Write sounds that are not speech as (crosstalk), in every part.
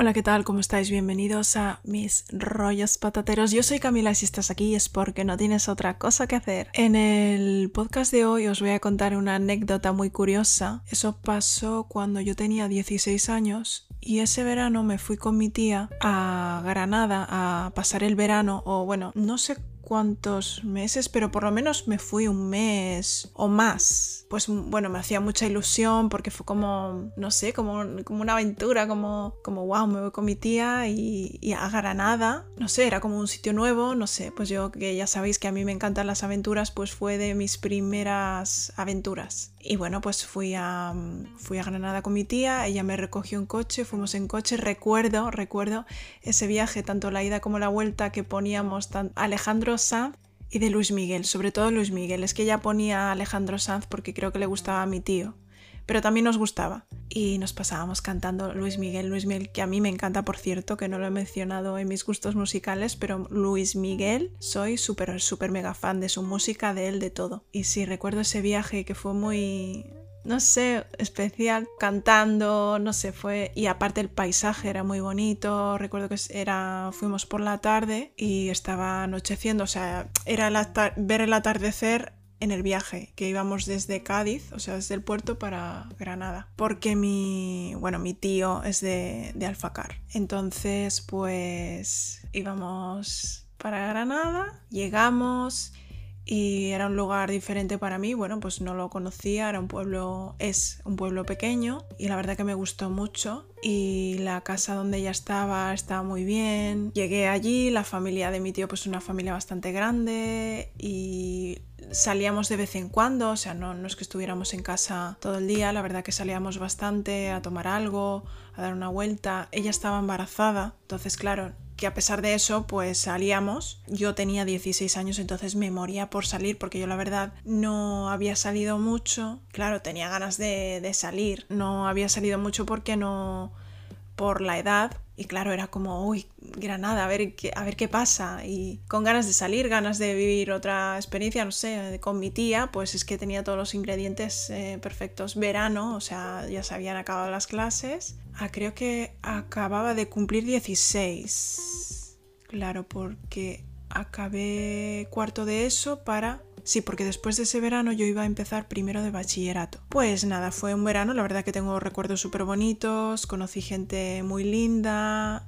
Hola, ¿qué tal? ¿Cómo estáis? Bienvenidos a mis rollos patateros. Yo soy Camila y si estás aquí es porque no tienes otra cosa que hacer. En el podcast de hoy os voy a contar una anécdota muy curiosa. Eso pasó cuando yo tenía 16 años y ese verano me fui con mi tía a Granada a pasar el verano o bueno, no sé cuántos meses, pero por lo menos me fui un mes o más. Pues bueno, me hacía mucha ilusión porque fue como, no sé, como, como una aventura, como, como wow, me voy con mi tía y, y, a Granada. No sé, era como un sitio nuevo, no sé, pues yo que ya sabéis que a mí me encantan las aventuras, pues fue de mis primeras aventuras. Y bueno, pues fui a, fui a Granada con mi tía, ella me recogió en coche, fuimos en coche, recuerdo, recuerdo ese viaje, tanto la ida como la vuelta que poníamos tan Alejandro Sanz y de Luis Miguel, sobre todo Luis Miguel, es que ella ponía a Alejandro Sanz porque creo que le gustaba a mi tío, pero también nos gustaba. Y nos pasábamos cantando Luis Miguel, Luis Miguel, que a mí me encanta, por cierto, que no lo he mencionado en mis gustos musicales, pero Luis Miguel, soy súper, súper mega fan de su música, de él, de todo. Y sí, recuerdo ese viaje que fue muy, no sé, especial, cantando, no sé, fue y aparte el paisaje era muy bonito, recuerdo que era fuimos por la tarde y estaba anocheciendo, o sea, era ver el atardecer en el viaje que íbamos desde Cádiz, o sea, desde el puerto para Granada, porque mi, bueno, mi tío es de, de Alfacar. Entonces, pues íbamos para Granada, llegamos y era un lugar diferente para mí, bueno, pues no lo conocía, era un pueblo, es un pueblo pequeño y la verdad que me gustó mucho y la casa donde ella estaba estaba muy bien. Llegué allí, la familia de mi tío pues una familia bastante grande y salíamos de vez en cuando, o sea, no, no es que estuviéramos en casa todo el día, la verdad que salíamos bastante a tomar algo, a dar una vuelta. Ella estaba embarazada, entonces claro, que a pesar de eso, pues salíamos. Yo tenía 16 años, entonces me moría por salir, porque yo la verdad no había salido mucho. Claro, tenía ganas de, de salir. No había salido mucho porque no por la edad y claro, era como, uy, Granada, a ver, qué, a ver qué pasa. Y con ganas de salir, ganas de vivir otra experiencia, no sé, con mi tía, pues es que tenía todos los ingredientes eh, perfectos. Verano, o sea, ya se habían acabado las clases. Ah, creo que acababa de cumplir 16. Claro, porque acabé cuarto de eso para Sí, porque después de ese verano yo iba a empezar primero de bachillerato. Pues nada, fue un verano, la verdad que tengo recuerdos súper bonitos, conocí gente muy linda,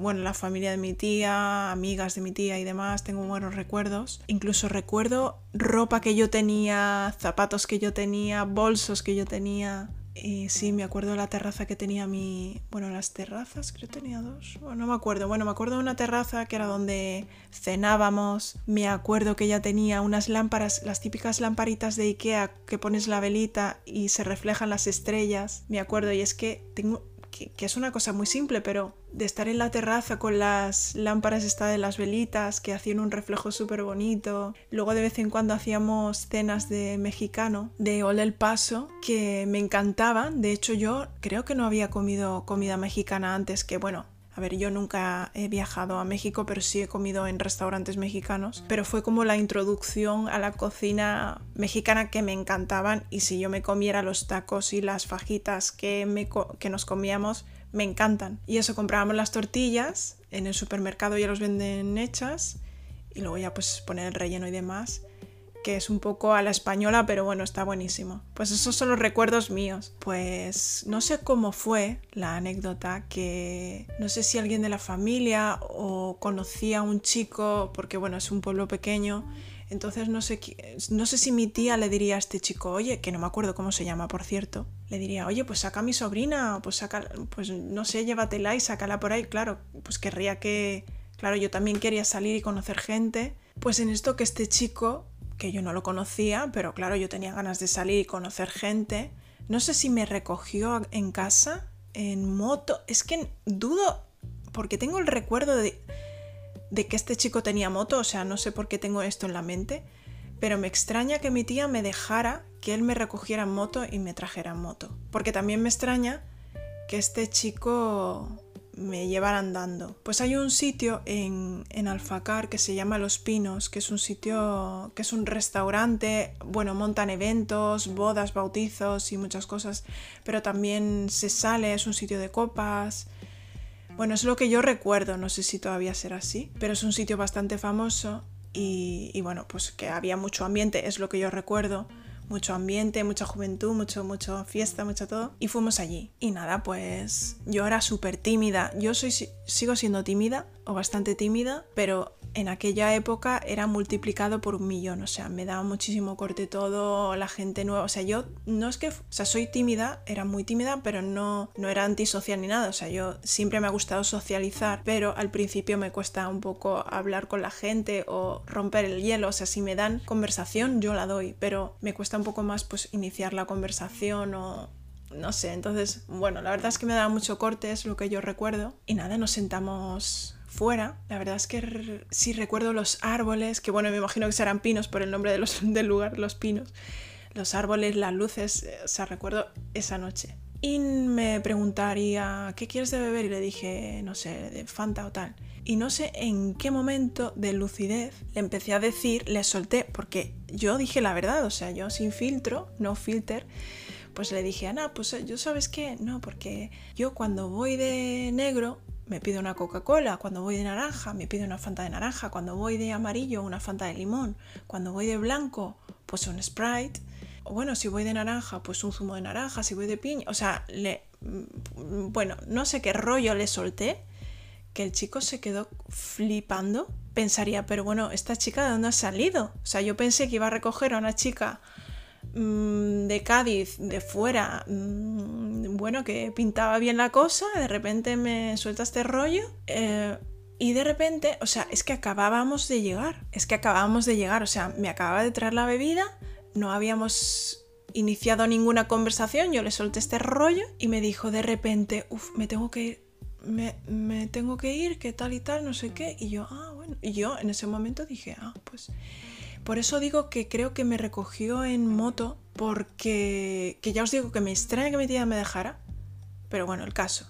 bueno, la familia de mi tía, amigas de mi tía y demás, tengo buenos recuerdos. Incluso recuerdo ropa que yo tenía, zapatos que yo tenía, bolsos que yo tenía. Y sí, me acuerdo de la terraza que tenía mi... Bueno, las terrazas, creo que tenía dos. Bueno, no me acuerdo. Bueno, me acuerdo de una terraza que era donde cenábamos. Me acuerdo que ya tenía unas lámparas, las típicas lamparitas de Ikea que pones la velita y se reflejan las estrellas. Me acuerdo y es que tengo que, es una cosa muy simple, pero de estar en la terraza con las lámparas esta de las velitas que hacían un reflejo súper bonito. Luego de vez en cuando hacíamos cenas de mexicano, de Ole el Paso, que me encantaban. De hecho yo creo que no había comido comida mexicana antes, que bueno, a ver, yo nunca he viajado a México, pero sí he comido en restaurantes mexicanos. Pero fue como la introducción a la cocina mexicana que me encantaban. Y si yo me comiera los tacos y las fajitas que, que nos comíamos, me encantan. Y eso, comprábamos las tortillas, en el supermercado ya los venden hechas. Y luego ya pues poner el relleno y demás que es un poco a la española, pero bueno, está buenísimo. Pues esos son los recuerdos míos. Pues no sé cómo fue la anécdota, que no sé si alguien de la familia o conocía a un chico, porque bueno, es un pueblo pequeño. Entonces no sé, no sé si mi tía le diría a este chico, oye, que no me acuerdo cómo se llama, por cierto, le diría, oye, pues saca a mi sobrina, pues saca, pues no sé, llévatela y sácala por ahí. Claro, pues querría que, claro, yo también quería salir y conocer gente. Pues en esto que este chico que yo no lo conocía, pero claro, yo tenía ganas de salir y conocer gente. No sé si me recogió en casa, en moto. Es que dudo, porque tengo el recuerdo de, de que este chico tenía moto, o sea, no sé por qué tengo esto en la mente, pero me extraña que mi tía me dejara que él me recogiera en moto y me trajera en moto. Porque también me extraña que este chico me llevar andando. Pues hay un sitio en, en, Alfacar que se llama Los Pinos, que es un sitio, que es un restaurante, bueno, montan eventos, bodas, bautizos y muchas cosas, pero también se sale, es un sitio de copas. Bueno, es lo que yo recuerdo, no sé si todavía será así, pero es un sitio bastante famoso y, y bueno, pues que había mucho ambiente, es lo que yo recuerdo mucho ambiente, mucha juventud, mucho, mucho fiesta, mucho todo. Y fuimos allí. Y nada, pues yo era súper tímida. Yo soy, sigo siendo tímida o bastante tímida, pero en aquella época era multiplicado por un millón, o sea, me daba muchísimo corte todo, la gente nueva, o sea, yo no es que, o sea, soy tímida, era muy tímida, pero no, no era antisocial ni nada, o sea, yo siempre me ha gustado socializar, pero al principio me cuesta un poco hablar con la gente o romper el hielo, o sea, si me dan conversación, yo la doy, pero me cuesta un poco más pues iniciar la conversación o no sé, entonces, bueno, la verdad es que me daba mucho corte, es lo que yo recuerdo. Y nada, nos sentamos fuera. La verdad es que sí recuerdo los árboles, que bueno, me imagino que serán pinos por el nombre de los, (laughs) del lugar, los pinos. Los árboles, las luces, eh, o sea, recuerdo esa noche. Y me preguntaría, ¿qué quieres de beber? Y le dije, no sé, de Fanta o tal. Y no sé en qué momento de lucidez le empecé a decir, le solté, porque yo dije la verdad, o sea, yo sin filtro, no filter, pues le dije, Ana, pues yo sabes qué, no, porque yo cuando voy de negro me pido una Coca-Cola, cuando voy de naranja me pido una Fanta de naranja, cuando voy de amarillo una Fanta de limón, cuando voy de blanco pues un Sprite, o bueno, si voy de naranja pues un zumo de naranja, si voy de piña, o sea, le, mm, bueno, no sé qué rollo le solté, que el chico se quedó flipando, pensaría, pero bueno, ¿esta chica de dónde ha salido? O sea, yo pensé que iba a recoger a una chica Mm, de Cádiz, de fuera, mm, bueno, que pintaba bien la cosa, de repente me suelta este rollo. Eh, y de repente, o sea, es que acabábamos de llegar, es que acabábamos de llegar, o sea, me acababa de traer la bebida, no habíamos iniciado ninguna conversación, yo le solté este rollo y me dijo de repente, uff, me tengo que ir, me, tengo que ir, que tal y tal, no sé qué, y yo, ah, bueno, y yo en ese momento dije, ah, pues por eso digo que creo que me recogió en moto porque, que ya os digo que me extraña que mi tía me dejara, pero bueno, el caso,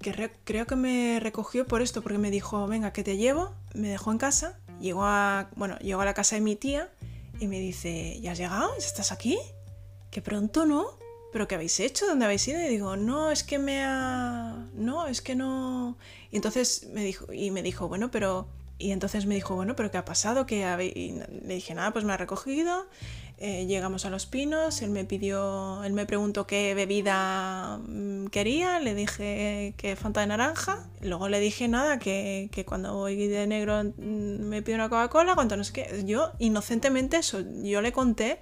que creo que me recogió por esto, porque me dijo, venga, que te llevo, me dejó en casa, llegó a, bueno, llegó a la casa de mi tía y me dice, ¿ya has llegado? ¿Ya estás aquí? Que pronto no. ¿Pero qué habéis hecho? ¿Dónde habéis ido? Y digo, no, es que me ha... No, es que no... Y entonces me dijo, y me dijo, bueno, pero y entonces me dijo, bueno, pero ¿qué ha pasado? ¿Qué y le dije, nada, pues me ha recogido, eh, llegamos a los pinos, él me pidió, él me preguntó qué bebida mm, quería, le dije que Fanta de naranja, luego le dije nada, que, que cuando voy de negro mm, me pide una Coca-Cola, cuando no sé qué, yo inocentemente eso, yo le conté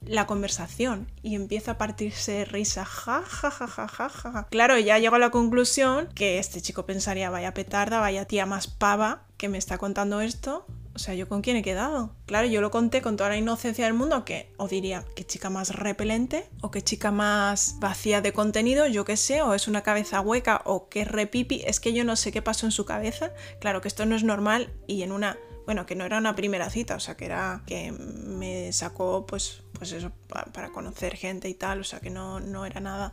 la conversación y empieza a partirse risa, ja, ja, ja, ja, ja, ja. Claro, ya llego a la conclusión que este chico pensaría, vaya petarda, vaya tía más pava que me está contando esto. O sea, ¿yo con quién he quedado? Claro, yo lo conté con toda la inocencia del mundo, que o diría, qué chica más repelente, o qué chica más vacía de contenido, yo qué sé, o es una cabeza hueca, o qué repipi, es que yo no sé qué pasó en su cabeza. Claro que esto no es normal y en una bueno, que no era una primera cita, o sea, que era que me sacó, pues, pues eso, para conocer gente y tal, o sea, que no, no era nada,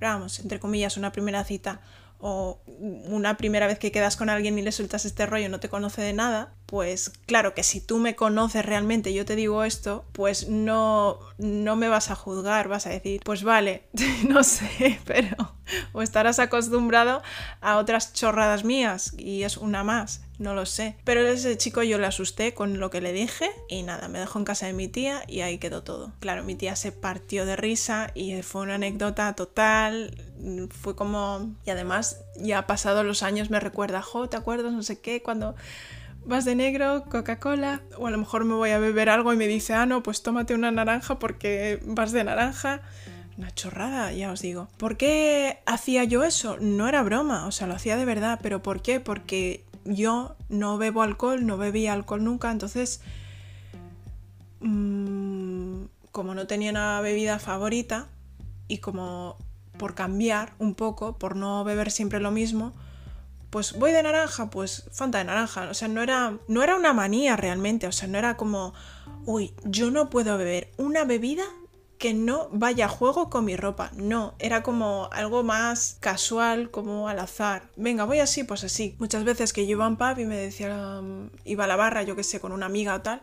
vamos, entre comillas, una primera cita o una primera vez que quedas con alguien y le sueltas este rollo no te conoce de nada, pues claro que si tú me conoces realmente yo te digo esto, pues no, no me vas a juzgar, vas a decir, pues vale, (laughs) no sé, pero o estarás acostumbrado a otras chorradas mías y es una más no lo sé. Pero ese chico yo le asusté con lo que le dije y nada, me dejó en casa de mi tía y ahí quedó todo. Claro, mi tía se partió de risa y fue una anécdota total. Fue como... Y además, ya pasado los años me recuerda, jo, ¿te acuerdas? No sé qué, cuando vas de negro, Coca-Cola, o a lo mejor me voy a beber algo y me dice, ah, no, pues tómate una naranja porque vas de naranja. Una chorrada, ya os digo. ¿Por qué hacía yo eso? No era broma, o sea, lo hacía de verdad, pero ¿por qué? Porque yo no bebo alcohol, no bebía alcohol nunca, entonces mm, como no tenía una bebida favorita y como por cambiar un poco, por no beber siempre lo mismo, pues voy de naranja, pues Fanta de naranja, o sea, no era, no era una manía realmente, o sea, no era como, uy, yo no puedo beber una bebida que no vaya a juego con mi ropa. No, era como algo más casual, como al azar. Venga, voy así, pues así. Muchas veces que yo iba a un pub y me decía, mm, iba a la barra, yo qué sé, con una amiga o tal.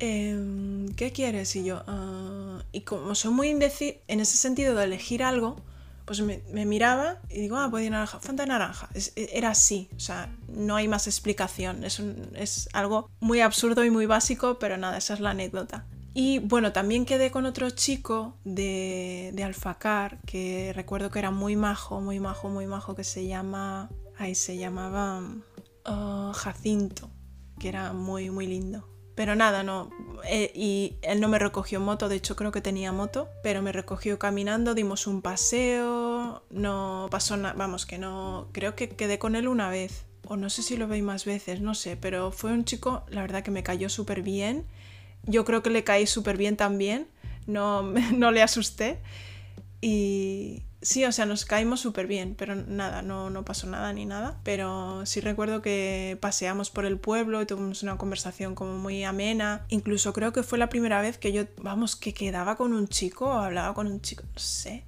Em, ¿Qué quieres? Y yo, ah", y como soy muy indecisa, en ese sentido de elegir algo, pues me, miraba y digo, ah, puede naranja, Fanta naranja. E, era así, o sea, no hay más explicación. Es, es algo muy absurdo y muy básico, pero nada, esa es la anécdota. Y bueno, también quedé con otro chico de, de Alfacar, que recuerdo que era muy majo, muy majo, muy majo, que se llama... Ahí se llamaba uh, Jacinto, que era muy, muy lindo. Pero nada, no. Eh, y él no me recogió moto, de hecho creo que tenía moto, pero me recogió caminando, dimos un paseo, no pasó nada, vamos, que no, creo que quedé con él una vez, o no sé si lo veis más veces, no sé, pero fue un chico, la verdad que me cayó súper bien, yo creo que le caí súper bien también, no, (laughs) no le asusté y, Sí, o sea, nos caímos súper bien, pero nada, no, no pasó nada ni nada. Pero sí recuerdo que paseamos por el pueblo y tuvimos una conversación como muy amena. Incluso creo que fue la primera vez que yo, vamos, que quedaba con un chico hablaba con un chico, no sé.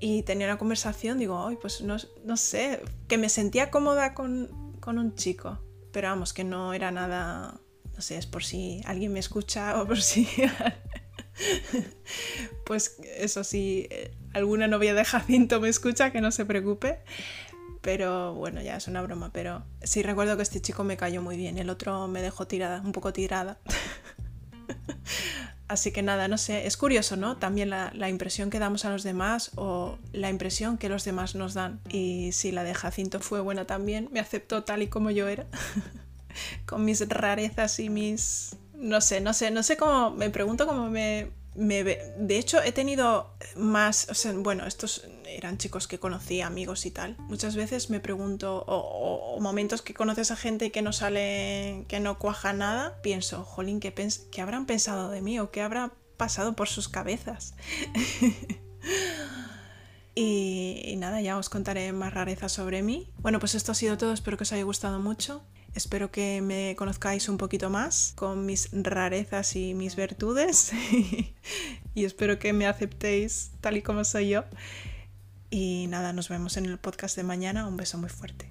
Y tenía una conversación, digo, ay, pues no, no sé, que me sentía cómoda con, con un chico. Pero vamos, que no era nada, no sé, es por si alguien me escucha (laughs) o por si (laughs) pues eso sí, eh, alguna novia de Jacinto me escucha, que no se preocupe. Pero bueno, ya es una broma. Pero sí recuerdo que este chico me cayó muy bien. El otro me dejó tirada, un poco tirada. (laughs) Así que nada, no sé, es curioso, ¿no? También la, la, impresión que damos a los demás o la impresión que los demás nos dan. Y si la de Jacinto fue buena también, me aceptó tal y como yo era, con mis rarezas y mis no sé, no sé, no sé cómo, me pregunto cómo me, me De hecho, he tenido más, bueno, estos eran chicos que conocí, amigos y tal. Muchas veces me pregunto, o, momentos que conoces a gente que no sale, que no cuaja nada, pienso, jolín, ¿qué, ¿qué habrán pensado de mí o qué habrá pasado por sus cabezas? (laughs) y, y nada, ya os contaré más rarezas sobre mí. Bueno, pues esto ha sido todo, espero que os haya gustado mucho. Espero que me conozcáis un poquito más con mis rarezas y mis virtudes (laughs) y espero que me aceptéis tal y como soy yo. Y nada, nos vemos en el podcast de mañana. Un beso muy fuerte.